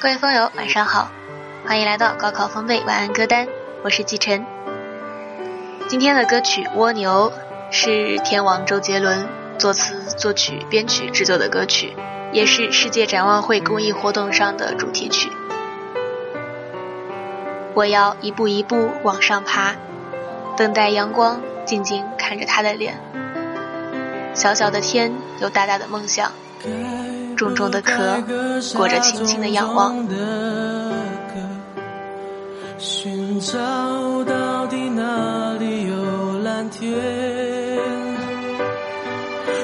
各位风友，晚上好，欢迎来到高考风贝晚安歌单，我是季晨。今天的歌曲《蜗牛》是天王周杰伦作词、作曲、编曲制作的歌曲，也是世界展望会公益活动上的主题曲。我要一步一步往上爬，等待阳光，静静看着他的脸。小小的天，有大大的梦想。重重的壳，裹着轻轻的仰望。寻找到底哪里有蓝天？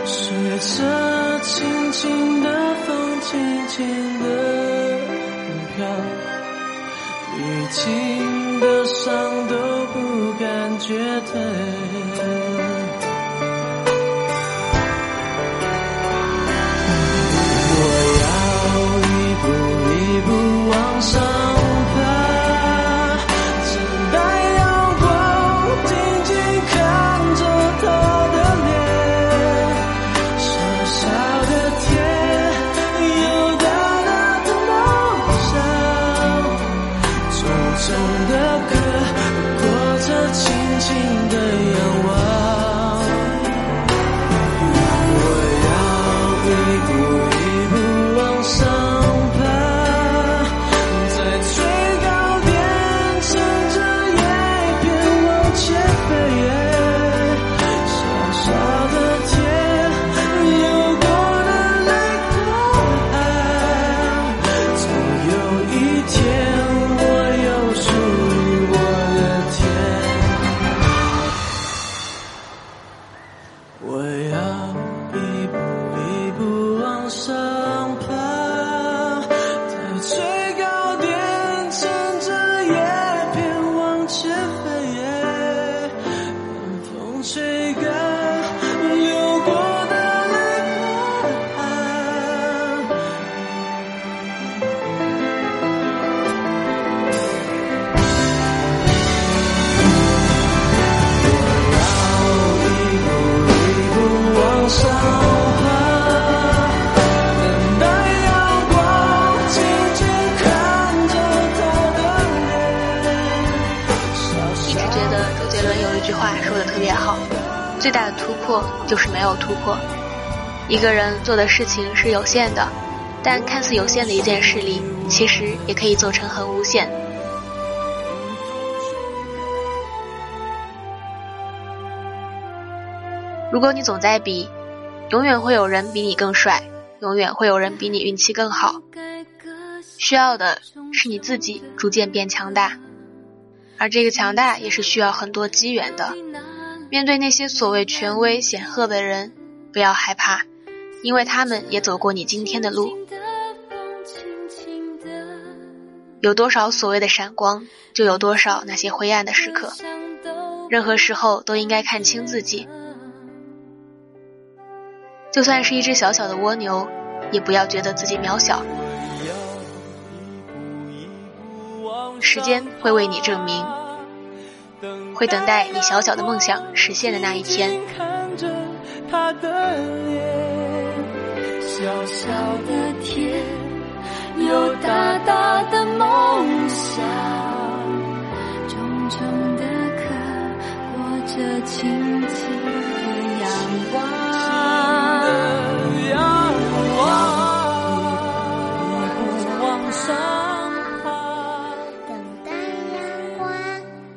随着轻轻的风，轻轻的飘，历经的伤都不感觉疼。话说的特别好最大的突破就是没有突破。一个人做的事情是有限的，但看似有限的一件事里，其实也可以做成很无限。如果你总在比，永远会有人比你更帅，永远会有人比你运气更好。需要的是你自己逐渐变强大，而这个强大也是需要很多机缘的。面对那些所谓权威显赫的人，不要害怕，因为他们也走过你今天的路。有多少所谓的闪光，就有多少那些灰暗的时刻。任何时候都应该看清自己，就算是一只小小的蜗牛，也不要觉得自己渺小。时间会为你证明。会等待你小小的梦想实现的那一天。看着他的脸，小小的天，有大大的梦想，重重的壳，裹着轻轻的阳光。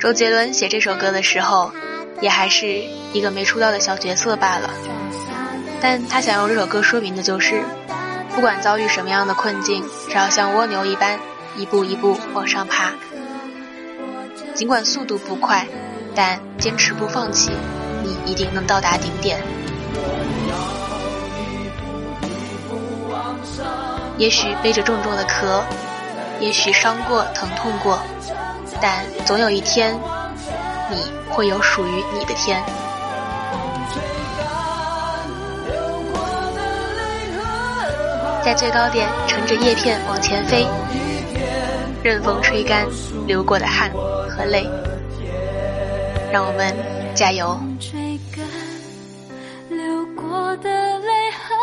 周杰伦写这首歌的时候，也还是一个没出道的小角色罢了。但他想用这首歌说明的就是，不管遭遇什么样的困境，只要像蜗牛一般一步一步往上爬，尽管速度不快，但坚持不放弃，你一定能到达顶点。也许背着重重的壳，也许伤过疼痛过。但总有一天，你会有属于你的天。在最高点，乘着叶片往前飞，任风吹干流过的汗和泪。让我们加油！流过的泪和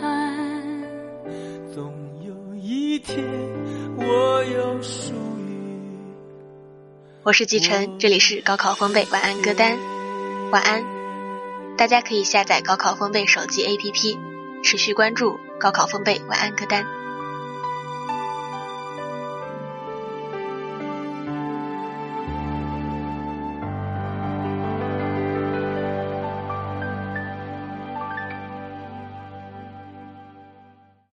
汗，总有一天。我是季晨，这里是高考风贝晚安歌单，晚安。大家可以下载高考风贝手机 APP，持续关注高考风贝晚安歌单。